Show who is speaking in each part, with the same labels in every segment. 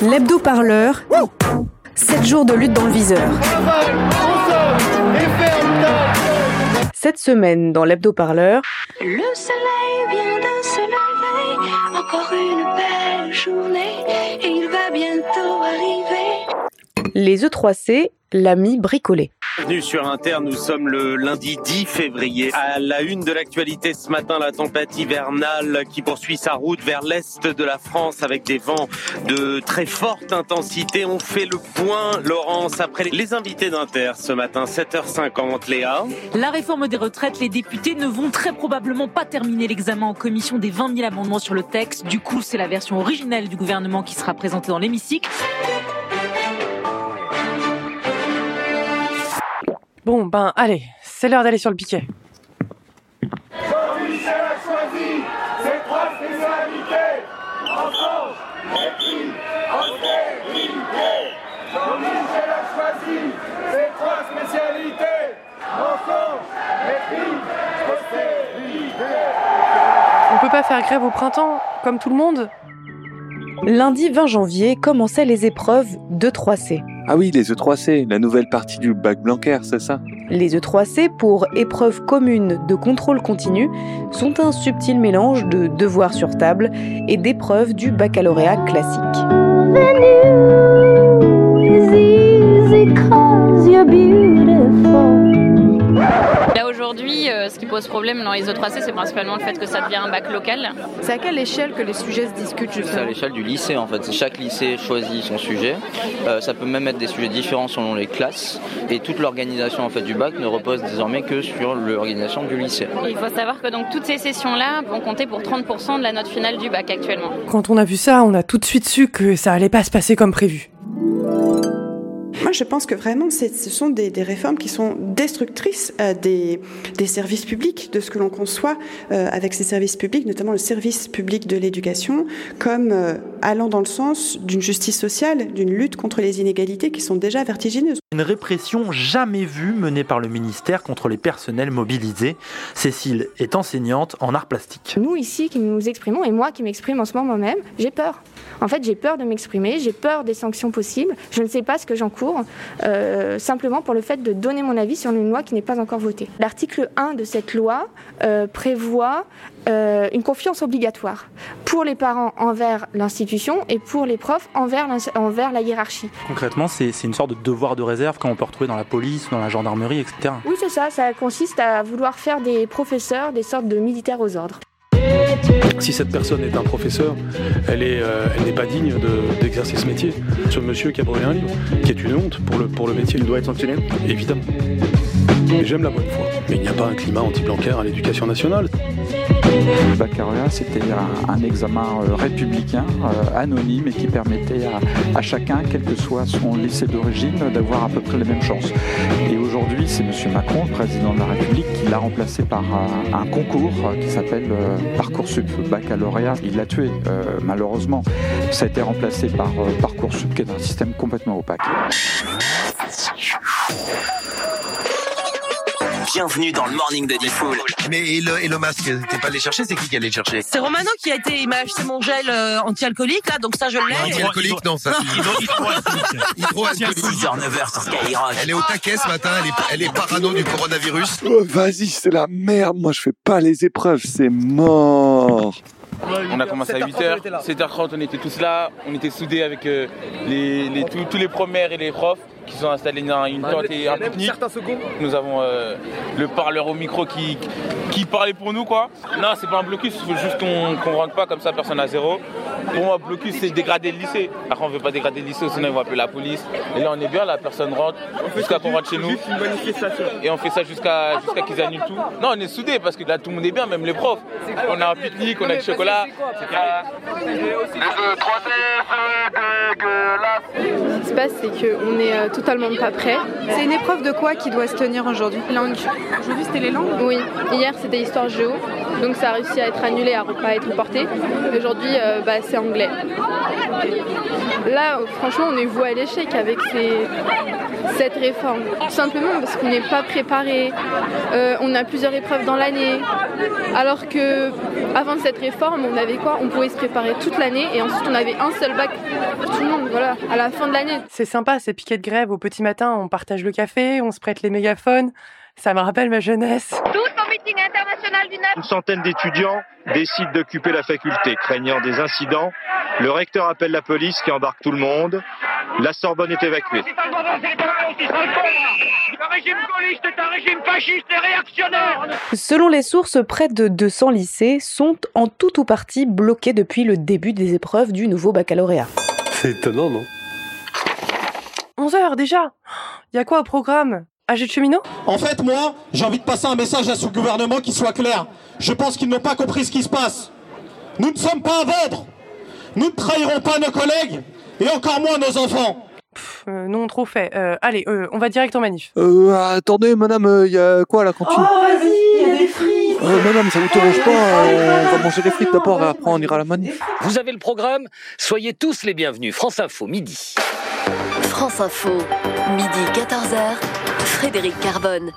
Speaker 1: L'hebdo-parleur. 7 jours de lutte dans le viseur. Cette semaine, dans l'hebdo-parleur.
Speaker 2: Le soleil vient de se lever, encore une belle journée, et il va bientôt arriver.
Speaker 1: Les E3C, l'ami bricolé.
Speaker 3: Bienvenue sur Inter, nous sommes le lundi 10 février. À la une de l'actualité ce matin, la tempête hivernale qui poursuit sa route vers l'est de la France avec des vents de très forte intensité. On fait le point, Laurence, après les invités d'Inter ce matin, 7h50. Léa
Speaker 4: La réforme des retraites, les députés ne vont très probablement pas terminer l'examen en commission des 20 000 amendements sur le texte. Du coup, c'est la version originelle du gouvernement qui sera présentée dans l'hémicycle.
Speaker 5: Bon, ben allez, c'est l'heure d'aller sur le piquet.
Speaker 6: Jean-Michel
Speaker 5: peut pas faire grève au printemps, comme tout le monde?
Speaker 1: Lundi 20 janvier commençaient les épreuves de 3C.
Speaker 7: Ah oui, les E3C, la nouvelle partie du bac Blanquer, c'est ça?
Speaker 1: Les E3C, pour épreuves communes de contrôle continu, sont un subtil mélange de devoirs sur table et d'épreuves du baccalauréat classique.
Speaker 8: Là aujourd'hui, euh, ce qui pose problème dans les E3C, c'est principalement le fait que ça devient un bac local.
Speaker 9: C'est à quelle échelle que les sujets se discutent
Speaker 10: C'est à
Speaker 9: justement
Speaker 10: l'échelle du lycée en fait. Chaque lycée choisit son sujet. Euh, ça peut même être des sujets différents selon les classes. Et toute l'organisation en fait du bac ne repose désormais que sur l'organisation du lycée.
Speaker 8: Il faut savoir que donc toutes ces sessions-là vont compter pour 30% de la note finale du bac actuellement.
Speaker 5: Quand on a vu ça, on a tout de suite su que ça allait pas se passer comme prévu.
Speaker 11: Moi, je pense que vraiment, ce sont des, des réformes qui sont destructrices euh, des, des services publics, de ce que l'on conçoit euh, avec ces services publics, notamment le service public de l'éducation, comme euh, allant dans le sens d'une justice sociale, d'une lutte contre les inégalités qui sont déjà vertigineuses.
Speaker 12: Une répression jamais vue menée par le ministère contre les personnels mobilisés. Cécile est enseignante en arts plastiques.
Speaker 9: Nous ici qui nous exprimons, et moi qui m'exprime en ce moment même, j'ai peur. En fait, j'ai peur de m'exprimer, j'ai peur des sanctions possibles. Je ne sais pas ce que j'encours, euh, simplement pour le fait de donner mon avis sur une loi qui n'est pas encore votée. L'article 1 de cette loi euh, prévoit euh, une confiance obligatoire pour les parents envers l'institution et pour les profs envers, envers la hiérarchie.
Speaker 12: Concrètement, c'est c'est une sorte de devoir de réserve qu'on peut retrouver dans la police, dans la gendarmerie, etc.
Speaker 9: Oui, c'est ça, ça consiste à vouloir faire des professeurs des sortes de militaires aux ordres.
Speaker 13: Si cette personne est un professeur, elle euh, n'est pas digne de- d'exercer ce métier. Ce monsieur qui a brûlé un livre, qui est une honte pour le, pour le métier, il doit être sanctionné Évidemment. J'aime la bonne foi, mais il n'y a pas un climat anti-Blanquer à l'éducation nationale.
Speaker 14: Le baccalauréat, c'était un, examen euh, républicain, euh, anonyme, et qui permettait à, chacun, quel que soit son lycée d'origine, d'avoir à peu près les mêmes chances. Et aujourd'hui, c'est M. Macron, le président de la République, qui l'a remplacé par un, un concours euh, qui s'appelle euh, Parcoursup. Le baccalauréat, il l'a tué, euh, malheureusement. Ça a été remplacé par euh, Parcoursup, qui est un système complètement opaque.
Speaker 15: Bienvenue dans le morning de Diffoul.
Speaker 16: Mais et le, et le masque, t'es pas allé chercher C'est qui qui allait le chercher
Speaker 17: C'est Romano qui a été, il m'a acheté mon gel euh, anti-alcoolique là, donc ça je l'ai.
Speaker 16: Anti-alcoolique, non, ça. Hydro-alcoolique.
Speaker 15: 6h-9h sur Skyrock.
Speaker 16: Elle est au taquet ce matin, elle est, elle est parano du coronavirus.
Speaker 7: Oh, Vas-y, c'est la merde. Moi, je fais pas les épreuves, c'est mort.
Speaker 18: On a commencé à 8h, 7h30 on était tous là, on était soudés avec euh, les, les- tous, tous les premières et les profs qui sont installés dans une tente et un pique-nique. Nous avons euh, le parleur au micro qui, qui parlait pour nous quoi. Non c'est pas un blocus, il faut juste qu'on qu'on rentre pas comme ça personne à zéro. Pour moi blocus c'est dégrader le lycée. Après on veut pas dégrader le lycée sinon ils vont appeler la police. Et là on est bien, la personne rentre jusqu'à qu'on rentre chez nous. Et on fait ça jusqu'à jusqu'à qu'ils annulent tout. Non on est soudés parce que là tout le monde est bien, même les profs. On a un pique-nique, on a du chocolat.
Speaker 6: E3C, c'est dégueulasse.
Speaker 19: passe, c'est qu'on est euh, totalement pas prêt.
Speaker 5: C'est une épreuve de quoi qui doit se tenir aujourd'hui?
Speaker 19: Langue.
Speaker 5: Aujourd'hui, c'était les langues?
Speaker 19: Oui, hier c'était histoire géo, donc ça a réussi à être annulé, à ne pas être reporté. Aujourd'hui, euh, bah, c'est anglais. Là, franchement, on est voué à l'échec avec ces- cette réforme. Tout simplement parce qu'on n'est pas préparé. Euh, on a plusieurs épreuves dans l'année. Alors que avant cette réforme, on avait quoi? On pouvait se préparer toute l'année et ensuite on avait un seul bac pour tout le monde. Voilà, à la fin de l'année.
Speaker 5: C'est sympa, ces piquets de grève au petit matin, on partage le café, on se prête les mégaphones. Ça me rappelle ma jeunesse.
Speaker 2: Meeting international du NAP.
Speaker 20: Une centaine d'étudiants décident d'occuper la faculté, craignant des incidents. Le recteur appelle la police qui embarque tout le monde. La Sorbonne est évacuée.
Speaker 6: Le régime gaulliste est un régime fasciste et réactionnaire.
Speaker 1: Selon les sources, près de 200 lycées sont en tout ou partie bloqués depuis le début des épreuves du nouveau baccalauréat.
Speaker 13: C'est étonnant, non?
Speaker 5: 11 heures déjà? Il y a quoi au programme? AG de cheminot?
Speaker 21: En fait, moi, j'ai envie de passer un message à ce gouvernement qui soit clair. Je pense qu'ils n'ont pas compris ce qui se passe. Nous ne sommes pas à vendre. Nous ne trahirons pas nos collègues et encore moins nos enfants.
Speaker 5: Euh, Non, trop fait. Euh, allez, euh, on va direct en manif.
Speaker 7: Euh, attendez, madame, il y a quoi à la cantine
Speaker 5: vas-y, il y a des frites
Speaker 7: Euh, madame, ça vous dérange pas euh, On va manger les frites d'abord et après on ira à la manif.
Speaker 22: Vous avez le programme Soyez tous les bienvenus. France Info, midi.
Speaker 23: France Info, midi 14h, Frédéric Carbone.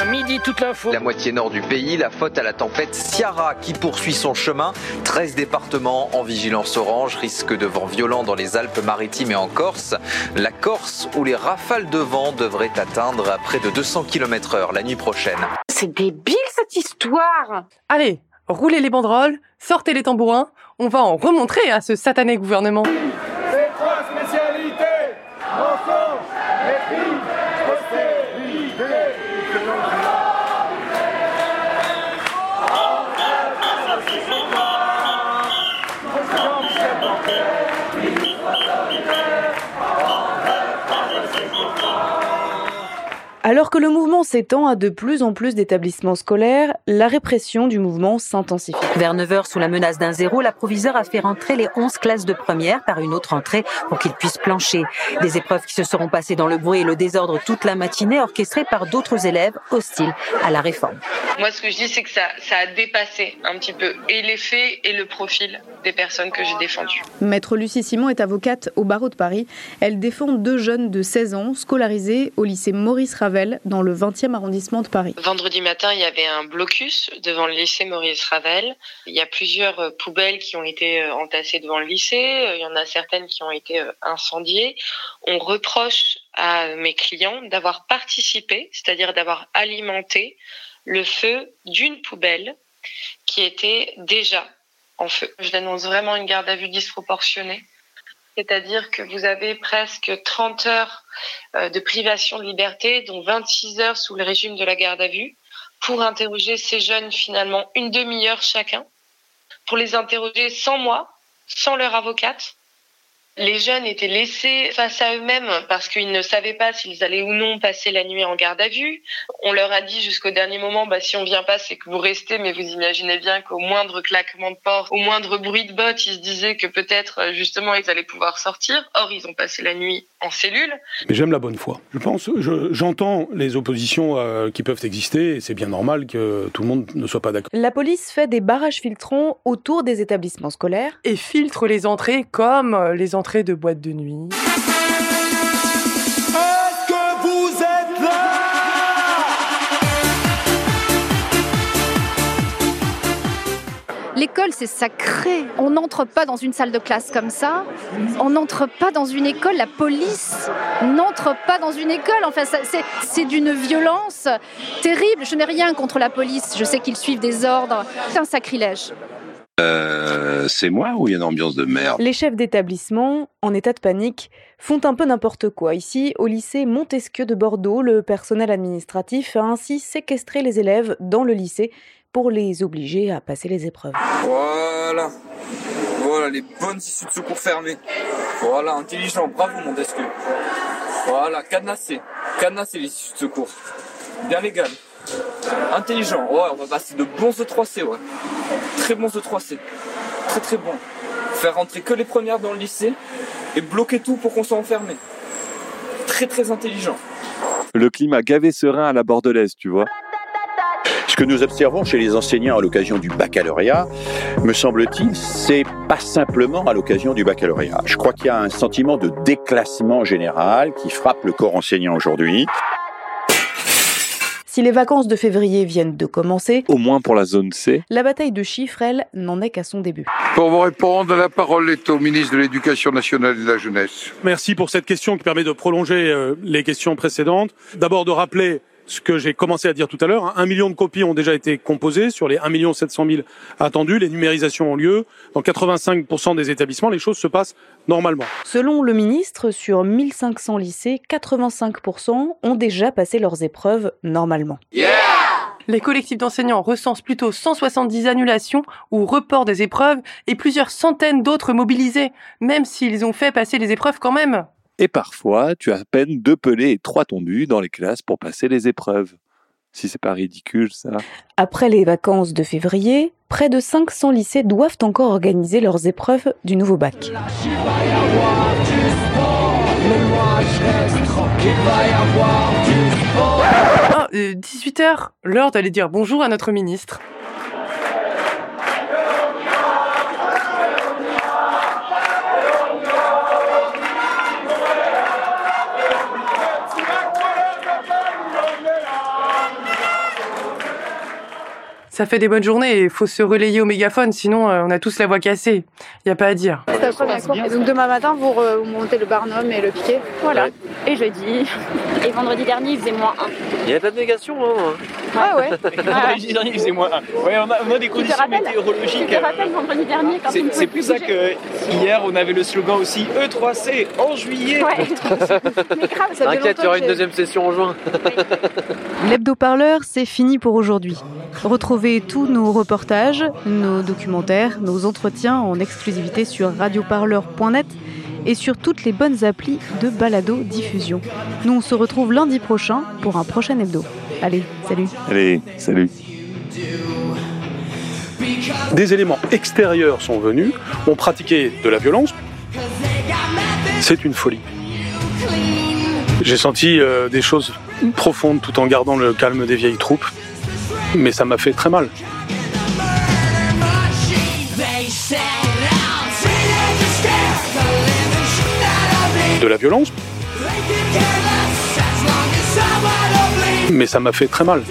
Speaker 22: À midi, toute l'info.
Speaker 24: La moitié nord du pays, la faute à la tempête Ciara qui poursuit son chemin. 13 départements en vigilance orange, risque de vent violent dans les Alpes-Maritimes et en Corse. La Corse où les rafales de vent devraient atteindre à près de 200 km/h la nuit prochaine.
Speaker 5: C'est débile cette histoire Allez, roulez les banderoles, sortez les tambourins, on va en remontrer à ce satané gouvernement.
Speaker 1: Alors que le mouvement s'étend à de plus en plus d'établissements scolaires, la répression du mouvement s'intensifie.
Speaker 25: Vers 9h, sous la menace d'un zéro, la proviseure a fait rentrer les 11 classes de première par une autre entrée pour qu'ils puissent plancher. Des épreuves qui se seront passées dans le bruit et le désordre toute la matinée, orchestrées par d'autres élèves hostiles à la réforme.
Speaker 26: Moi, ce que je dis, c'est que ça, ça a dépassé un petit peu et les faits et le profil des personnes que j'ai défendues.
Speaker 1: Maître Lucie Simon est avocate au barreau de Paris. Elle défend deux jeunes de 16 ans scolarisés au lycée Maurice Ravel dans le 20e arrondissement de Paris.
Speaker 26: Vendredi matin, il y avait un blocus devant le lycée Maurice Ravel. Il y a plusieurs euh, poubelles qui ont été euh, entassées devant le lycée. Euh, Il y en a certaines qui ont été incendiées. On reproche à mes clients d'avoir participé, c'est-à-dire d'avoir alimenté le feu d'une poubelle qui était déjà en feu. Je dénonce vraiment une garde à vue disproportionnée. C'est-à-dire que vous avez presque 30 heures euh, de privation de liberté, dont 26 heures sous le régime de la garde à vue, pour interroger ces jeunes finalement une demi-heure chacun, pour les interroger sans moi, sans leur avocate. Les jeunes étaient laissés face à eux-mêmes parce qu'ils ne savaient pas s'ils allaient ou non passer la nuit en garde à vue. On leur a dit jusqu'au dernier moment, bah, si on vient pas, c'est que vous restez, mais vous imaginez bien qu'au moindre claquement de porte, au moindre bruit de botte, ils se disaient que peut-être, euh, justement, ils allaient pouvoir sortir. Or, ils ont passé la nuit en cellule.
Speaker 13: Mais j'aime la bonne foi. Je pense, je- j'entends les oppositions euh, qui peuvent exister, et c'est bien normal que tout le monde ne soit pas d'accord.
Speaker 1: La police fait des barrages filtrants autour des établissements scolaires.
Speaker 5: Et filtre les entrées comme euh, les entrées de boîtes de nuit.
Speaker 6: Est-ce que vous êtes là?
Speaker 27: L'école, c'est sacré. On n'entre pas dans une salle de classe comme ça. On n'entre pas dans une école. La police n'entre pas dans une école. Enfin, c'est d'une violence terrible. Je n'ai rien contre la police. Je sais qu'ils suivent des ordres. C'est un sacrilège.
Speaker 28: Euh, c'est moi ou il y a une ambiance de merde?
Speaker 1: Les chefs d'établissement, en état de panique, font un peu n'importe quoi. Ici, au lycée Montesquieu de Bordeaux, le personnel administratif a ainsi séquestré les élèves dans le lycée pour les obliger à passer les épreuves.
Speaker 29: Voilà. Voilà, les bonnes issues de secours fermées. Voilà, intelligent, bravo Montesquieu. Voilà, cadenassé. Cadenassé les issues de secours. Bien légal. Intelligent, ouais, on va passer de bons E3C, ouais. Très bons E3C. Très très bons. Faire rentrer que les premières dans le lycée et bloquer tout pour qu'on soit enfermé. Très très intelligent.
Speaker 7: Le climat gavé serein à la bordelaise, tu vois.
Speaker 28: Ce que nous observons chez les enseignants à l'occasion du baccalauréat, me semble-t-il, c'est pas simplement à l'occasion du baccalauréat. Je crois qu'il y a un sentiment de déclassement général qui frappe le corps enseignant aujourd'hui.
Speaker 1: Si les vacances de février viennent de commencer,
Speaker 7: Au moins pour la zone C.
Speaker 1: la bataille de chiffres, elle, n'en est qu'à son début.
Speaker 30: Pour vous répondre, la parole est au ministre de l'Éducation nationale et de la jeunesse.
Speaker 13: Merci pour cette question qui permet de prolonger euh, les questions précédentes. D'abord de rappeler ce que j'ai commencé à dire tout à l'heure. hein. Un million de copies ont déjà été composées sur les 1 million 700 000 attendus. Les numérisations ont lieu. Dans 85% des établissements, les choses se passent normalement.
Speaker 1: Selon le ministre, sur 1500 lycées, 85% ont déjà passé leurs épreuves normalement.
Speaker 5: Les collectifs d'enseignants recensent plutôt 170 annulations ou reports des épreuves et plusieurs centaines d'autres mobilisés, même s'ils ont fait passer les épreuves quand même.
Speaker 7: Et parfois, tu as à peine deux pelés et trois tondus dans les classes pour passer les épreuves. Si c'est pas ridicule, ça.
Speaker 1: Après les vacances de février, près de 500 lycées doivent encore organiser leurs épreuves du nouveau bac.
Speaker 5: Ah, 18h, l'heure d'aller dire bonjour à notre ministre. Ça fait des bonnes journées et faut se relayer au mégaphone, sinon euh, on a tous la voix cassée. Y a pas à dire.
Speaker 27: C'est la première cours. Et donc demain matin, vous montez le barnum et le piquet.
Speaker 31: Voilà. Et jeudi. Et vendredi dernier, il faisait moins 1.
Speaker 32: Il y a pas de négation, hein
Speaker 27: Ah ouais
Speaker 32: Vendredi dernier, faisait moins 1. Ouais, on a, on a des conditions météorologiques.
Speaker 31: Tu te rappelles vendredi dernier quand
Speaker 32: C'est pour
Speaker 31: plus
Speaker 32: ça que hier, on avait le slogan aussi E3C en juillet.
Speaker 31: Ouais. Mais grave, ça fait
Speaker 32: T'inquiète, il y aura une deuxième session en juin.
Speaker 1: L'hebdo-parleur, c'est fini pour aujourd'hui. Retrouvez tous nos reportages, nos documentaires, nos entretiens en exclusivité sur radioparleur.net et sur toutes les bonnes applis de balado diffusion. Nous, on se retrouve lundi prochain pour un prochain hebdo. Allez, salut
Speaker 7: Allez, salut.
Speaker 13: Des éléments extérieurs sont venus, ont pratiqué de la violence. C'est une folie. J'ai senti euh, des choses profondes tout en gardant le calme des vieilles troupes, mais ça m'a fait très mal. De la violence, mais ça m'a fait très mal.